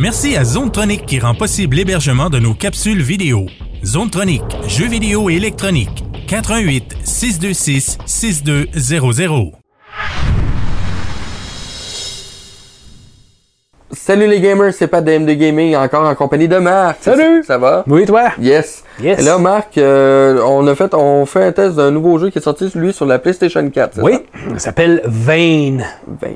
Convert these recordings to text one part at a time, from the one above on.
Merci à Zonetronic qui rend possible l'hébergement de nos capsules vidéo. Zonetronic, jeux vidéo et électronique. 88 626 6200. Salut les gamers, c'est pas DM de Gaming, encore en compagnie de Marc. Salut! Ça va? Oui, toi? Yes. Yes. Et là, Marc, euh, on a fait, on fait un test d'un nouveau jeu qui est sorti, lui, sur la PlayStation 4. c'est Oui, ça? ça s'appelle Vane. Ben,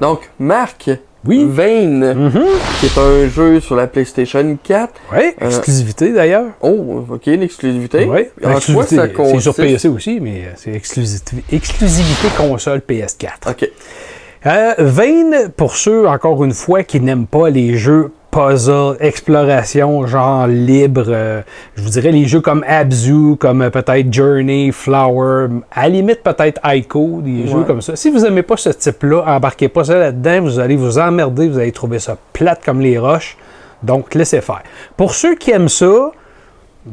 Donc, Marc, Oui. Vane, qui est un jeu sur la PlayStation 4. Oui, Euh, exclusivité d'ailleurs. Oh, ok, l'exclusivité. Oui, C'est consiste? sur PC aussi, mais euh, c'est exclusivité, exclusivité console PS4. Ok. Euh, Vane, pour ceux, encore une fois, qui n'aiment pas les jeux puzzle, exploration, genre libre, euh, je vous dirais les jeux comme Abzu, comme euh, peut-être Journey, Flower, à la limite peut-être Ico, des Ouais. jeux comme ça. Si vous n'aimez pas ce type-là, embarquez pas ça là-dedans, vous allez vous emmerder, vous allez trouver ça plate comme les roches. Donc, laissez faire. Pour ceux qui aiment ça,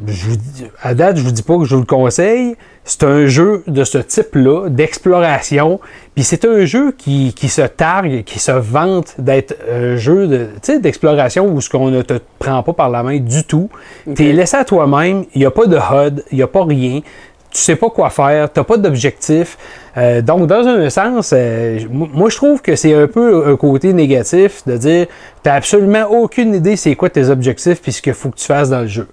je vous dis- à date, je vous dis pas que je vous le conseille. C'est un jeu de ce type-là, d'exploration. Puis c'est un jeu qui, qui se targue, qui se vante d'être un jeu de, d'exploration où ce qu'on ne te prend pas par la main du tout. Tu es laissé à toi-même. Il n'y a pas de HUD, il n'y a pas rien. Tu sais pas quoi faire, tu n'as pas d'objectif. Euh, donc, dans un sens, euh, moi, je trouve que c'est un peu un côté négatif de dire tu absolument aucune idée c'est quoi tes objectifs puis ce qu'il faut que tu fasses dans le jeu.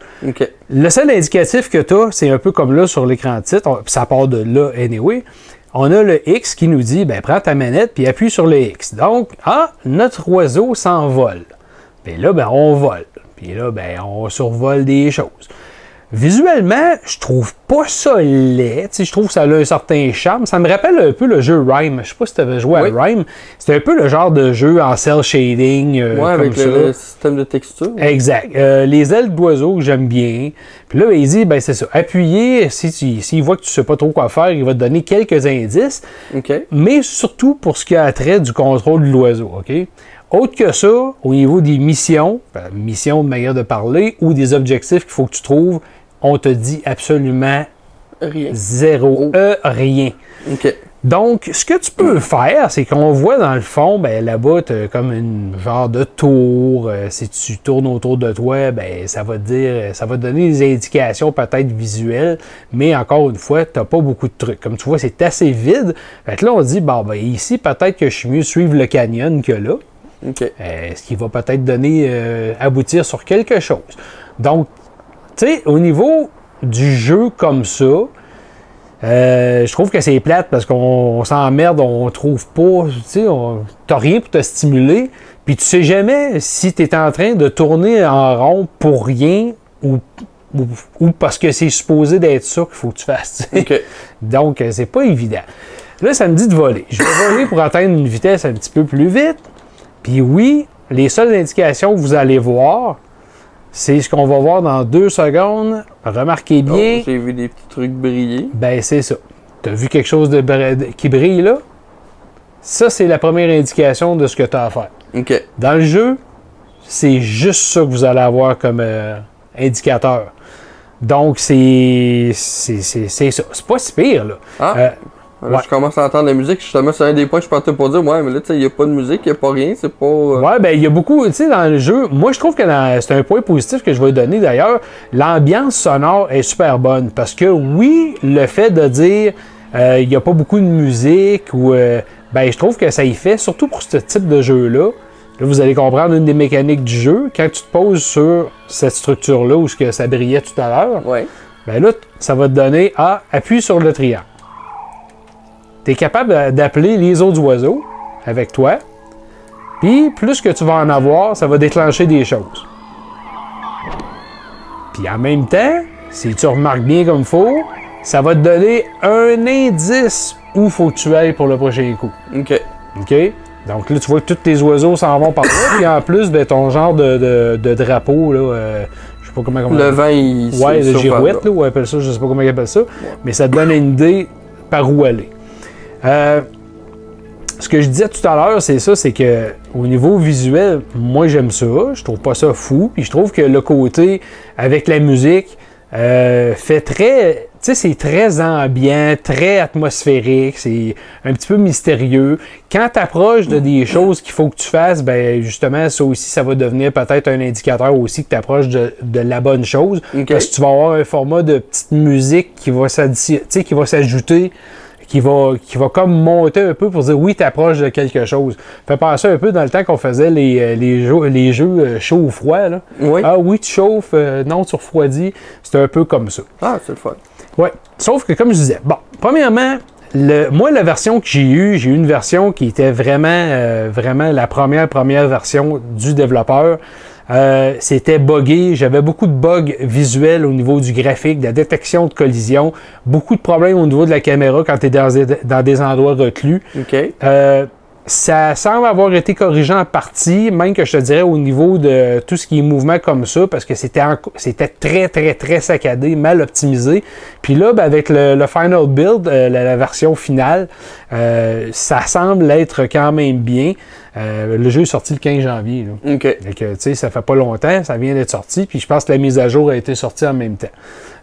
Le seul indicatif que tu as, c'est un peu comme là sur l'écran de titre, on- ça part de là anyway. On a le X qui nous dit ben prends ta manette puis appuie sur le X. Donc ah notre oiseau s'envole. Puis là ben on vole. Puis là ben on survole des choses. Visuellement, je trouve pas ça laid. Je trouve que ça a un certain charme. Ça me rappelle un peu le jeu Rhyme. Je sais pas si tu avais joué Oui. à Rhyme. C'est un peu le genre de jeu en cell shading. euh, Ouais, comme avec ça. le, le système de texture. Exact. Euh, les ailes d'oiseau que j'aime bien. Puis là, il dit, ben c'est ça. Appuyer, si s'il voit que tu sais pas trop quoi faire, il va te donner quelques indices. Ok. Mais surtout pour ce qui a trait du contrôle de l'oiseau, OK? Autre que ça, au niveau des missions, ben, missions de manière de parler, ou des objectifs qu'il faut que tu trouves, on te dit absolument Rien. zéro, euh, rien. Ok. Donc, ce que tu peux faire, c'est qu'on voit dans le fond, ben, là-bas, tu as comme une genre de tour. Euh, si tu tournes autour de toi, ben, ça va te dire, ça va te donner des indications peut-être visuelles, mais encore une fois, tu n'as pas beaucoup de trucs. Comme tu vois, c'est assez vide. Fait que là, on dit, bon, ben, ici, peut-être que je suis mieux suivre le canyon que là. Ok. Euh, ce qui va peut-être donner, euh, aboutir sur quelque chose. Donc, tu sais, au niveau du jeu comme ça, euh, je trouve que c'est plate parce qu'on on s'emmerde, on trouve pas, tu sais, t'as rien pour te stimuler, puis tu sais jamais si tu es en train de tourner en rond pour rien ou, ou, ou parce que c'est supposé d'être ça qu'il faut que tu fasses. tu sais. Ok. Donc, euh, c'est pas évident. Là, ça me dit de voler. Je vais voler pour atteindre une vitesse un petit peu plus vite. Puis oui, les seules indications que vous allez voir, c'est ce qu'on va voir dans deux secondes. Remarquez bien, Oh, J'ai vu des petits trucs briller. ben c'est ça. Tu as vu quelque chose de qui brille là? Ça, c'est la première indication de ce que tu as à faire. Ok. Dans le jeu, c'est juste ça que vous allez avoir comme euh, indicateur. Donc, c'est c'est c'est- c'est ça. C'est pas si pire, là. Ah. Euh, Là, Ouais. je commence à entendre la musique. Justement, c'est un des points que je partais pour dire. Ouais, mais là, tu sais, il n'y a pas de musique, il n'y a pas rien. C'est pas. euh, Ouais, ben il y a beaucoup, tu sais, dans le jeu, moi je trouve que dans- c'est un point positif que je vais donner d'ailleurs. L'ambiance sonore est super bonne parce que oui, le fait de dire euh, il n'y a pas beaucoup de musique ou euh, ben je trouve que ça y fait, surtout pour ce type de jeu-là. Là, vous allez comprendre une des mécaniques du jeu. Quand tu te poses sur cette structure-là où ce que ça brillait tout à l'heure, Ouais. ben là, ça va te donner à appuie sur le triangle. Tu es capable d'a- d'appeler les autres oiseaux avec toi. Puis, plus que tu vas en avoir, ça va déclencher des choses. Puis, en même temps, si tu remarques bien comme il faut, ça va te donner un indice où faut que tu ailles pour le prochain coup. Ok. OK? Donc là, tu vois que tous tes oiseaux s'en vont par là. Puis en plus, ton genre de, de- de drapeau, là, euh, je sais pas comment... comment Le vent, il. Ouais, le girouette, là, on appelle ça, je sais pas comment ils appellent ça, mais ça te donne une idée par où aller. Euh, ce que je disais tout à l'heure, c'est ça, c'est que au niveau visuel, moi j'aime ça, je trouve pas ça fou, puis je trouve que le côté avec la musique, euh, fait très. Tu sais, c'est très ambiant, très atmosphérique, c'est un petit peu mystérieux. Quand tu approches de des choses qu'il faut que tu fasses, ben justement, ça aussi, ça va devenir peut-être un indicateur aussi que tu approches de, de la bonne chose. Parce que tu vas avoir un format de petite musique qui va s'addi- tu sais, qui va s'ajouter qui va, qui va comme monter un peu pour dire oui, t'approches de quelque chose. Fait penser un peu dans le temps qu'on faisait les, euh, les jeux, les jeux chaud ou froid. Là. Oui. Ah oui, tu chauffes, euh, non, tu refroidis. C'était un peu comme ça. Ah, c'est le fun. Ouais. Sauf que, comme je disais, bon, premièrement, le, moi, la version que j'ai eue, j'ai eu une version qui était vraiment, euh, vraiment la première, première version du développeur. Euh, c'était buggé, j'avais beaucoup de bugs visuels au niveau du graphique, de la détection de collision, beaucoup de problèmes au niveau de la caméra quand tu es dans des, dans des endroits reclus. OK. Euh, ça semble avoir été corrigé en partie, même que je te dirais au niveau de tout ce qui est mouvement comme ça, parce que c'était c'était très, très, très saccadé, mal optimisé. Puis là, ben, avec le, le final build, euh, la, la version finale, euh, ça semble être quand même bien. Euh, le jeu est sorti le 15 janvier. là. OK. Que, tu sais, ça fait pas longtemps, ça vient d'être sorti, puis je pense que la mise à jour a été sortie en même temps.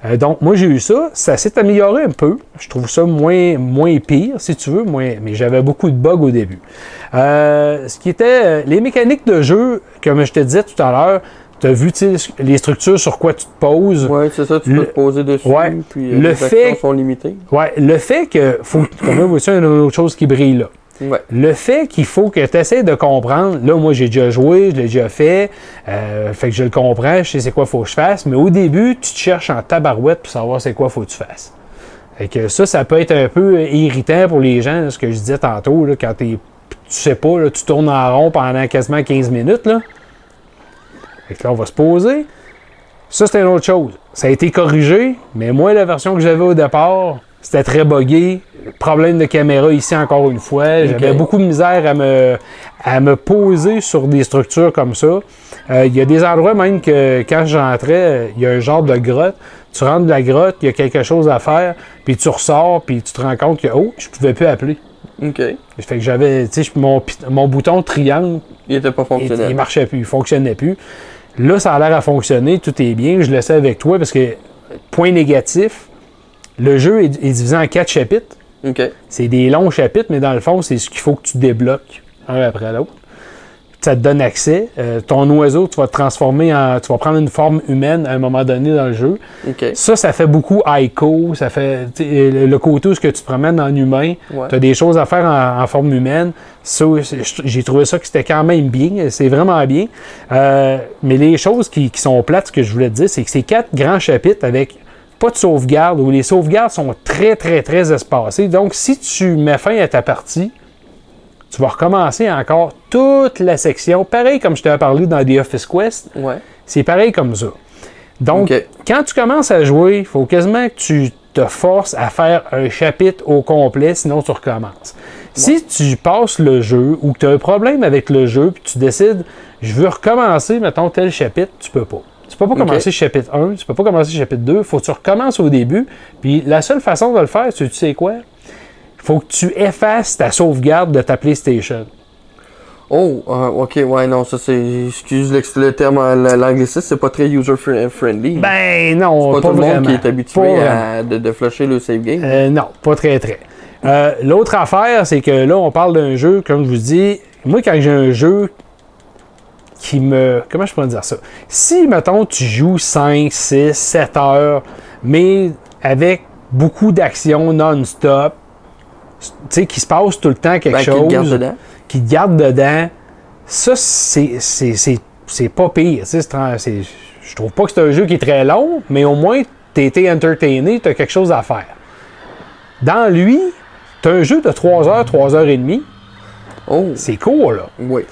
Euh, donc, moi, j'ai eu ça. Ça s'est amélioré un peu. Je trouve ça moins, moins pire, si tu veux, moins, mais j'avais beaucoup de bugs au début. Euh, ce qui était. euh, les mécaniques de jeu, comme je te disais tout à l'heure, tu as vu les structures sur quoi tu te poses. Ouais, c'est ça, tu Le- peux te poser dessus. Ouais. Puis euh, Le les fait- actions sont limitées. Ouais, le fait que. Faut, comme là, vous voyez, il y a une autre chose qui brille là. Le fait qu'il faut que tu essaies de comprendre, là, moi, j'ai déjà joué, je l'ai déjà fait, euh, fait que je le comprends, je sais c'est quoi faut que je fasse, mais au début, tu te cherches en tabarouette pour savoir c'est quoi faut que tu fasses. Fait que ça, ça peut être un peu irritant pour les gens, ce que je disais tantôt, là, quand tu sais pas, là, tu tournes en rond pendant quasiment 15 minutes, là. Fait que là, on va se poser. Ça, c'était une autre chose. Ça a été corrigé, mais moi, la version que j'avais au départ, c'était très buggé. Problème de caméra ici encore une fois. J'avais beaucoup de misère à me, à me poser sur des structures comme ça. Euh, Il y a des endroits même que quand j'entrais, il y a un genre de grotte. Tu rentres de la grotte, il y a quelque chose à faire, puis tu ressors, puis tu te rends compte que, oh, je pouvais plus appeler. OK. Fait que j'avais, tu sais, mon, mon bouton triangle Il était pas il, fonctionnel. il marchait plus, il fonctionnait plus. Là, ça a l'air à fonctionner, tout est bien. Je le sais avec toi parce que, point négatif, le jeu est, est divisé en quatre chapitres. OK. C'est des longs chapitres, mais dans le fond, c'est ce qu'il faut que tu débloques un après l'autre. Ça te donne accès. Euh, ton oiseau, tu vas te transformer en. Tu vas prendre une forme humaine à un moment donné dans le jeu. Ça, ça fait beaucoup Ico. Ça fait sais, le, côté où ce que tu te promènes en humain. Ouais. Tu as des choses à faire en, en forme humaine. J'ai trouvé ça que c'était quand même bien. C'est vraiment bien. Euh, mais les choses qui, qui sont plates, ce que je voulais te dire, c'est que c'est quatre grands chapitres avec pas de sauvegarde, où les sauvegardes sont très, très, très espacées. Donc, si tu mets fin à ta partie, tu vas recommencer encore toute la section. Pareil comme je t'avais parlé dans The Office Quest, Ouais. c'est pareil comme ça. Donc, quand tu commences à jouer, il faut quasiment que tu te forces à faire un chapitre au complet, sinon tu recommences. Si tu passes le jeu ou que tu as un problème avec le jeu, puis tu décides, je veux recommencer, mettons, tel chapitre, tu peux pas. Tu peux pas commencer chapitre 1, tu peux pas commencer chapitre 2, faut que tu recommences au début. Puis la seule façon de le faire, tu tu sais quoi? faut que tu effaces ta sauvegarde de ta PlayStation. Oh, ah, ok, ouais, non, ça c'est. Excuse le terme, euh, l'anglicisme, c'est pas très user-friendly. Ben non, pas, pas, tout le monde qui est habitué à, de, de flusher le save game. Euh, non, pas très très. Euh, L'autre affaire, c'est que là, on parle d'un jeu, comme je vous dis, moi quand j'ai un jeu qui me... Comment je pourrais dire ça? Si, mettons, tu joues 5, 6, 7 heures, mais avec beaucoup d'action non-stop, tu sais, qui se passe tout le temps quelque Ben, qui chose, te garde dedans. qui te garde dedans, ça, c'est- c'est c'est- c'est pas pire. Je trouve pas que c'est un jeu qui est très long, mais au moins, t'as été entertainé, t'as quelque chose à faire. Dans lui, t'as un jeu de 3 heures, 3 heures et demie. Oh, C'est court, là. oui.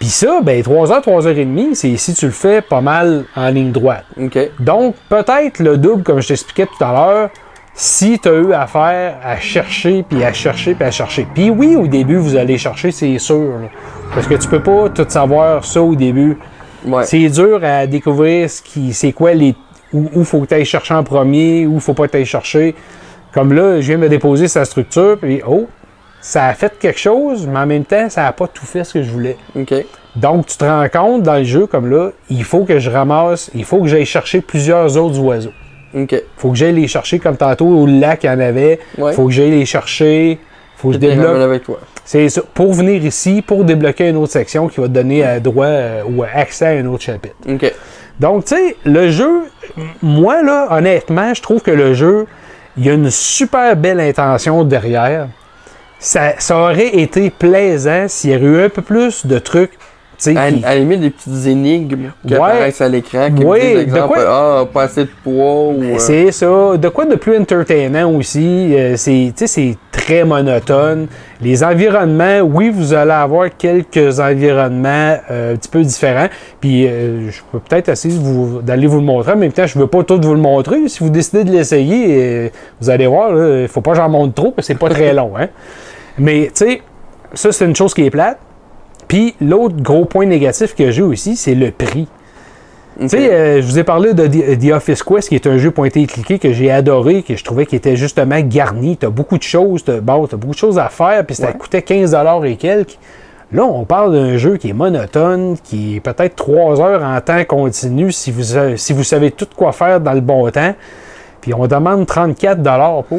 Puis ça, ben 3 heures, 3 heures et demie, c'est si tu le fais pas mal en ligne droite. Ok. Donc, peut-être le double, comme je t'expliquais tout à l'heure, si tu as eu affaire à chercher, puis à chercher, puis à chercher. Puis oui, au début, vous allez chercher, c'est sûr. là. Parce que tu peux pas tout savoir ça au début. Ouais. C'est dur à découvrir ce qui, c'est quoi les. Où, où faut que tu ailles chercher en premier, où faut pas que tu ailles chercher. Comme là, je viens de me déposer sa structure, puis oh, ça a fait quelque chose, mais en même temps, ça n'a pas tout fait ce que je voulais. Ok. Donc, tu te rends compte dans le jeu, comme là, il faut que je ramasse, il faut que j'aille chercher plusieurs autres oiseaux. Ok. Faut que j'aille les chercher comme tantôt au lac, il y en avait. Ouais. Faut que j'aille les chercher. Faut que je débloque. avec toi. C'est ça. Pour venir ici, pour débloquer une autre section qui va te donner euh, droit euh, ou accès à un autre chapitre. Ok. Donc, tu sais, le jeu, moi, là, honnêtement, je trouve que le jeu, il y a une super belle intention derrière. Ça, ça aurait été plaisant s'il y avait eu un peu plus de trucs, À, qui- à la limite, des petites énigmes qui Ouais. apparaissent à l'écran, qui me disent, exemple, quoi- ah, pas assez de poids ou. euh, C'est ça. De quoi de plus entertainant aussi. euh, c'est, tu sais, c'est très monotone. Les environnements, oui, vous allez avoir quelques environnements euh, un petit peu différents. Puis euh, je peux peut-être essayer d'aller vous le montrer. En même temps, je ne veux pas tout vous le montrer. Si vous décidez de l'essayer, vous allez voir, il ne faut pas que j'en montre trop parce que c'est pas très long. Hein? Mais tu sais, ça, c'est une chose qui est plate. Puis l'autre gros point négatif que j'ai aussi, c'est le prix. Tu sais, euh, je vous ai parlé de The Office Quest, qui est un jeu pointé et cliqué que j'ai adoré, que je trouvais qu'il était justement garni. Tu as beaucoup de choses, tu as, beaucoup de choses à faire, puis ça Ouais. coûtait 15 et quelques. Là, on parle d'un jeu qui est monotone, qui est peut-être 3 heures en temps continu si vous, sa- si vous savez tout quoi faire dans le bon temps. Puis on demande 34 pour.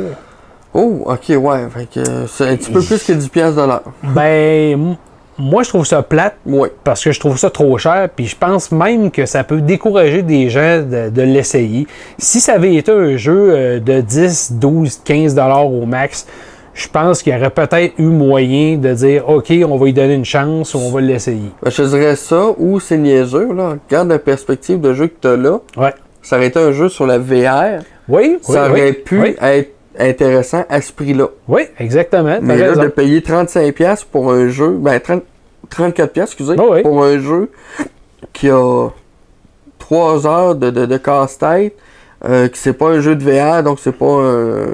Oh, ok, ouais. Fait que c'est un petit peu plus que 10$ piastres de l'heure. Ben, moi, je trouve ça plate Ouais. parce que je trouve ça trop cher, puis je pense même que ça peut décourager des gens de, de l'essayer. Si ça avait été un jeu euh, de 10, 12, 15 dollars au max, je pense qu'il y aurait peut-être eu moyen de dire OK, on va lui donner une chance ou on va l'essayer. Ben, je dirais ça, ou c'est niaiseux, là. Regarde la perspective de jeu que t'as là. Ouais. Ça aurait été un jeu sur la VR. Oui, ça oui, aurait oui, pu Oui, être intéressant à ce prix-là. oui, exactement. Mais là, raison. de payer 35$ piastres pour un jeu, ben 30 34$, piastres, excusez, Oh oui. pour un jeu qui a 3 heures de, de, de casse-tête, euh, que c'est pas un jeu de VR, donc c'est pas un.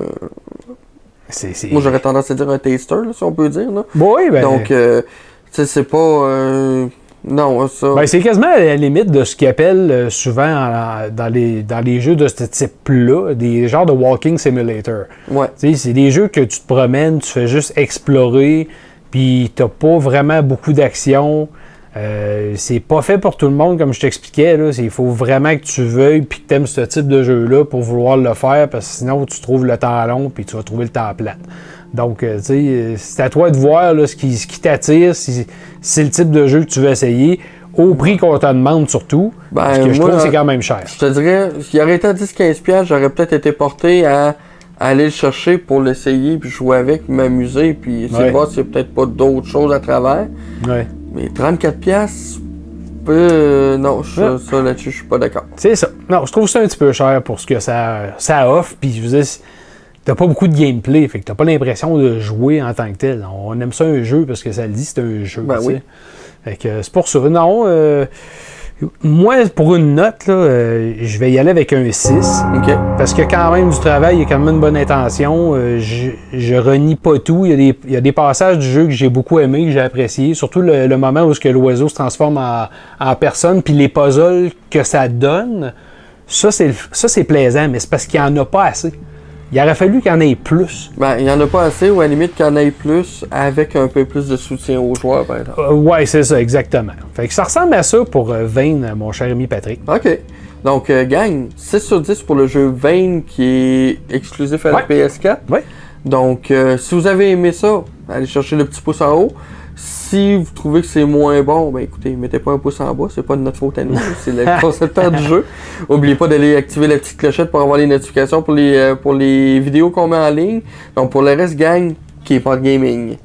Moi, j'aurais tendance à dire un taster, là, si on peut dire. Là. Oui, ben, Donc, euh, tu sais, c'est pas. euh, non, ça. ben, c'est quasiment à la limite de ce qu'ils appellent euh, souvent en- dans, les, dans les jeux de ce type-là, des genres de walking simulator. ouais. C'est des jeux que tu te promènes, tu fais juste explorer, puis t'as pas vraiment beaucoup d'action. Euh, c'est pas fait pour tout le monde, comme je t'expliquais. Il faut vraiment que tu veuilles puis que tu aimes ce type de jeu-là pour vouloir le faire, parce que sinon tu trouves le temps long puis tu vas trouver le temps plate. Donc, euh, tu sais, euh, c'est à toi de voir là, ce qui, ce qui t'attire, si, c'est le type de jeu que tu veux essayer, au prix qu'on te demande surtout, Ben, parce que je moi, trouve que c'est quand même cher. Je te dirais, s'il aurait été à 10-15$, piastres, j'aurais peut-être été porté à, aller le chercher pour l'essayer, puis jouer avec, m'amuser, puis essayer Ouais. de voir s'il n'y a peut-être pas d'autres choses à travers. Ouais. Mais 34$, piastres, euh, non, je- Ouais. ça là-dessus, je suis pas d'accord. C'est ça. Non, je trouve ça un petit peu cher pour ce que ça, ça offre. Puis je veux dire, t'as pas beaucoup de gameplay, fait que t'as pas l'impression de jouer en tant que tel. On aime ça un jeu parce que ça le dit, c'est un jeu. Ben oui. Fait que c'est pour ça. Non, euh, moi, pour une note, là, euh, je vais y aller avec un 6. Ok. Parce que quand même du travail, il y a quand même une bonne intention. Euh, je, je renie pas tout. Il y, a des, il y a des passages du jeu que j'ai beaucoup aimé, que j'ai apprécié. Surtout le, le moment où ce que l'oiseau se transforme en, en personne, puis les puzzles que ça donne. Ça, c'est plaisant, mais c'est parce qu'il n'y en a pas assez. Il aurait fallu qu'il y en ait plus. Ben, il y en a pas assez, ou à la limite qu'il y en ait plus, avec un peu plus de soutien aux joueurs, par exemple. Euh, ouais, c'est ça, exactement. Fait que ça ressemble à ça pour euh, Vane, mon cher ami Patrick. Ok. Donc, euh, gang, 6 sur 10 pour le jeu Vane qui est exclusif à Ouais. la PS4. Ouais. Donc, euh, si vous avez aimé ça, allez chercher le petit pouce en haut. Si vous trouvez que c'est moins bon, ben écoutez, mettez pas un pouce en bas, c'est pas de notre faute à nous, c'est le concepteur du jeu. N'oubliez pas d'aller activer la petite clochette pour avoir les notifications pour les, euh, pour les vidéos qu'on met en ligne. Donc pour le reste, gang, qui est pas de gaming.